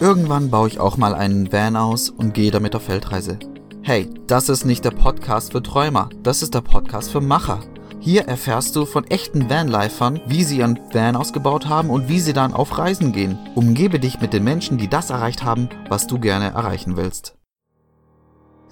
Irgendwann baue ich auch mal einen Van aus und gehe damit auf Weltreise. Hey, das ist nicht der Podcast für Träumer, das ist der Podcast für Macher. Hier erfährst du von echten Vanlifern, wie sie ihren Van ausgebaut haben und wie sie dann auf Reisen gehen. Umgebe dich mit den Menschen, die das erreicht haben, was du gerne erreichen willst.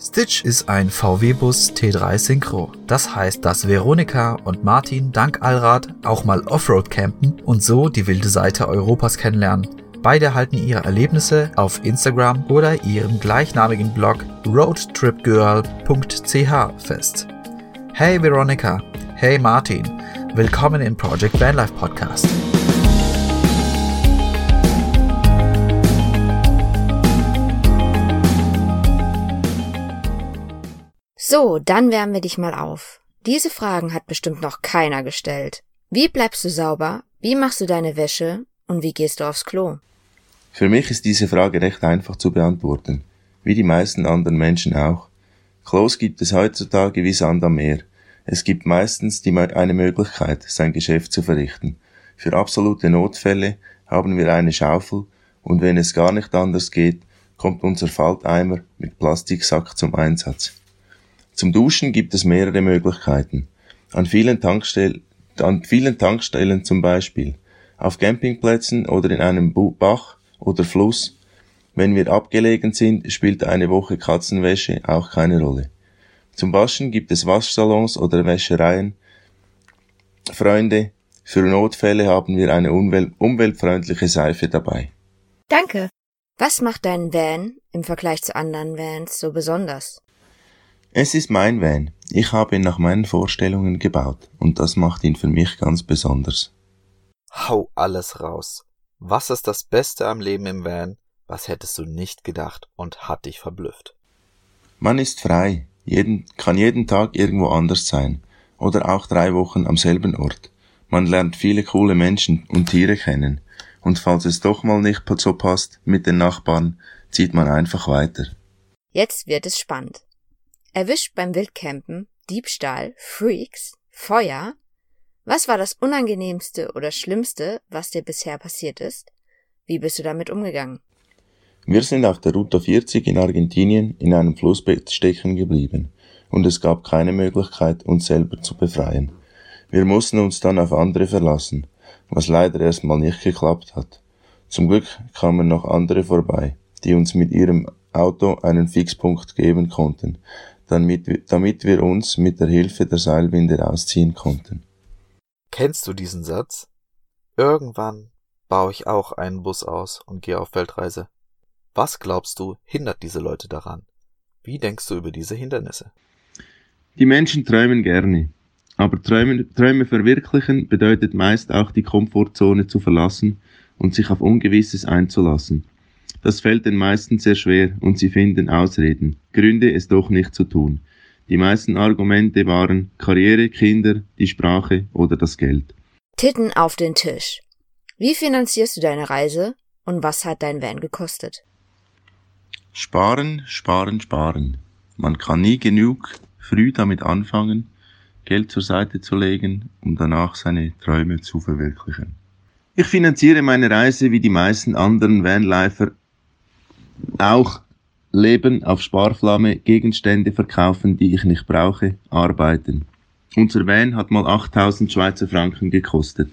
Stitch ist ein VW-Bus T3 Synchro. Das heißt, dass Veronika und Martin dank Allrad auch mal Offroad campen und so die wilde Seite Europas kennenlernen. Beide halten ihre Erlebnisse auf Instagram oder ihrem gleichnamigen Blog roadtripgirl.ch fest. Hey Veronika, hey Martin, willkommen im Project Vanlife Podcast. So, dann wärmen wir dich mal auf. Diese Fragen hat bestimmt noch keiner gestellt. Wie bleibst du sauber? Wie machst du deine Wäsche? Und wie gehst du aufs Klo? Für mich ist diese Frage recht einfach zu beantworten, wie die meisten anderen Menschen auch. Klos gibt es heutzutage wie Sand am Meer. Es gibt meistens die, eine Möglichkeit, sein Geschäft zu verrichten. Für absolute Notfälle haben wir eine Schaufel und wenn es gar nicht anders geht, kommt unser Falteimer mit Plastiksack zum Einsatz. Zum Duschen gibt es mehrere Möglichkeiten. An vielen, Tankstell an vielen Tankstellen zum Beispiel, auf Campingplätzen oder in einem Bach oder Fluss. Wenn wir abgelegen sind, spielt eine Woche Katzenwäsche auch keine Rolle. Zum Waschen gibt es Waschsalons oder Wäschereien. Freunde, für Notfälle haben wir eine umweltfreundliche Seife dabei. Danke. Was macht dein Van im Vergleich zu anderen Vans so besonders? Es ist mein Van. Ich habe ihn nach meinen Vorstellungen gebaut und das macht ihn für mich ganz besonders. Hau alles raus. Was ist das Beste am Leben im Van? Was hättest du nicht gedacht und hat dich verblüfft? Man ist frei, jeden, kann jeden Tag irgendwo anders sein oder auch drei Wochen am selben Ort. Man lernt viele coole Menschen und Tiere kennen und falls es doch mal nicht so passt mit den Nachbarn, zieht man einfach weiter. Jetzt wird es spannend. Erwischt beim Wildcampen, Diebstahl, Freaks, Feuer. Was war das Unangenehmste oder Schlimmste, was dir bisher passiert ist? Wie bist du damit umgegangen? Wir sind auf der Route 40 in Argentinien in einem Flussbett stecken geblieben und es gab keine Möglichkeit, uns selber zu befreien. Wir mussten uns dann auf andere verlassen, was leider erstmal nicht geklappt hat. Zum Glück kamen noch andere vorbei, die uns mit ihrem Auto einen Fixpunkt geben konnten, damit, damit wir uns mit der Hilfe der Seilwinde rausziehen konnten. Kennst du diesen Satz? Irgendwann baue ich auch einen Bus aus und gehe auf Weltreise. Was glaubst du, hindert diese Leute daran? Wie denkst du über diese Hindernisse? Die Menschen träumen gerne. Aber Träume, Träume verwirklichen bedeutet meist auch die Komfortzone zu verlassen und sich auf Ungewisses einzulassen. Das fällt den meisten sehr schwer und sie finden Ausreden, Gründe, es doch nicht zu tun. Die meisten Argumente waren Karriere, Kinder, die Sprache oder das Geld. Titten auf den Tisch. Wie finanzierst du deine Reise und was hat dein Van gekostet? Sparen, sparen, sparen. Man kann nie genug früh damit anfangen, Geld zur Seite zu legen, um danach seine Träume zu verwirklichen. Ich finanziere meine Reise wie die meisten anderen Vanlifer auch Leben auf Sparflamme, Gegenstände verkaufen, die ich nicht brauche, arbeiten. Unser Van hat mal 8000 Schweizer Franken gekostet.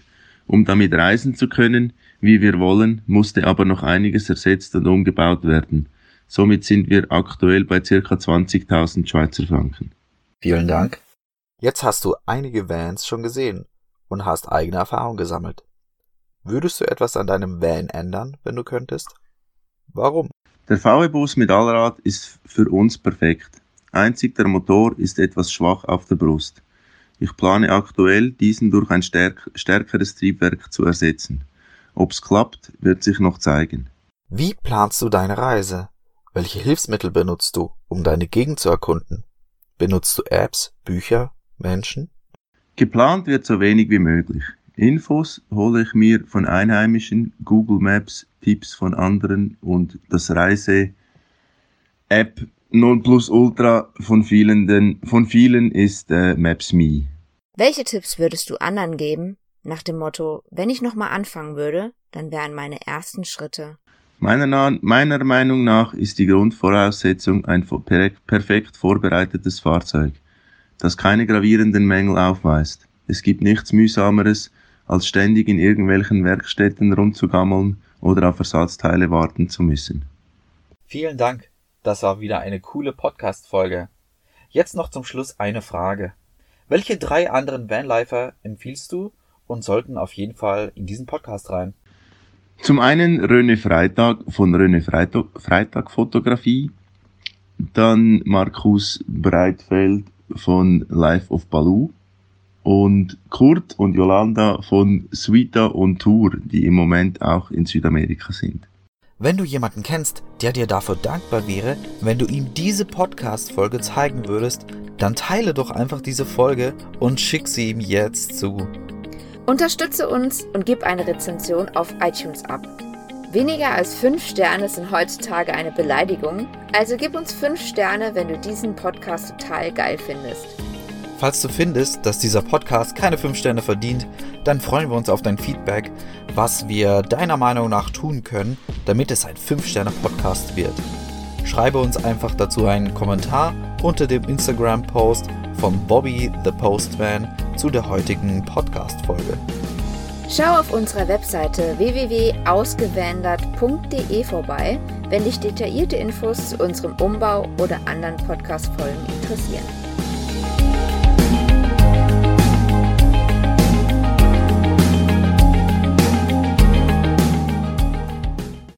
Um damit reisen zu können, wie wir wollen, musste aber noch einiges ersetzt und umgebaut werden. Somit sind wir aktuell bei circa 20.000 Schweizer Franken. Vielen Dank. Jetzt hast du einige Vans schon gesehen und hast eigene Erfahrung gesammelt. Würdest du etwas an deinem Van ändern, wenn du könntest? Warum? Der VW-Bus mit Allrad ist für uns perfekt. Einzig der Motor ist etwas schwach auf der Brust. Ich plane aktuell, diesen durch ein stärk stärkeres Triebwerk zu ersetzen. Ob's klappt, wird sich noch zeigen. Wie planst du deine Reise? Welche Hilfsmittel benutzt du, um deine Gegend zu erkunden? Benutzt du Apps, Bücher, Menschen? Geplant wird so wenig wie möglich. Infos hole ich mir von Einheimischen, Google Maps, Tipps von anderen und das Reise-App Ultra von vielen, von vielen ist äh, Maps.me. Welche Tipps würdest du anderen geben, nach dem Motto, wenn ich nochmal anfangen würde, dann wären meine ersten Schritte? Meiner, meiner Meinung nach ist die Grundvoraussetzung ein perfekt vorbereitetes Fahrzeug, das keine gravierenden Mängel aufweist. Es gibt nichts mühsameres, als ständig in irgendwelchen Werkstätten rumzugammeln oder auf Ersatzteile warten zu müssen. Vielen Dank. Das war wieder eine coole Podcast-Folge. Jetzt noch zum Schluss eine Frage. Welche drei anderen Vanlifer empfiehlst du und sollten auf jeden Fall in diesen Podcast rein? Zum einen Röne Freitag von Röne Freitag, Freitag Fotografie, dann Markus Breitfeld von Life of Baloo und Kurt und Yolanda von Suita und Tour, die im Moment auch in Südamerika sind. Wenn du jemanden kennst, der dir dafür dankbar wäre, wenn du ihm diese Podcast-Folge zeigen würdest, dann teile doch einfach diese Folge und schick sie ihm jetzt zu. Unterstütze uns und gib eine Rezension auf iTunes ab. Weniger als 5 Sterne sind heutzutage eine Beleidigung, also gib uns 5 Sterne, wenn du diesen Podcast total geil findest. Falls du findest, dass dieser Podcast keine 5 Sterne verdient, dann freuen wir uns auf dein Feedback, was wir deiner Meinung nach tun können, damit es ein 5 Sterne Podcast wird. Schreibe uns einfach dazu einen Kommentar unter dem Instagram-Post von Bobby the Postman zu der heutigen Podcast-Folge. Schau auf unserer Webseite www.ausgewandert.de vorbei, wenn dich detaillierte Infos zu unserem Umbau oder anderen Podcast-Folgen interessieren.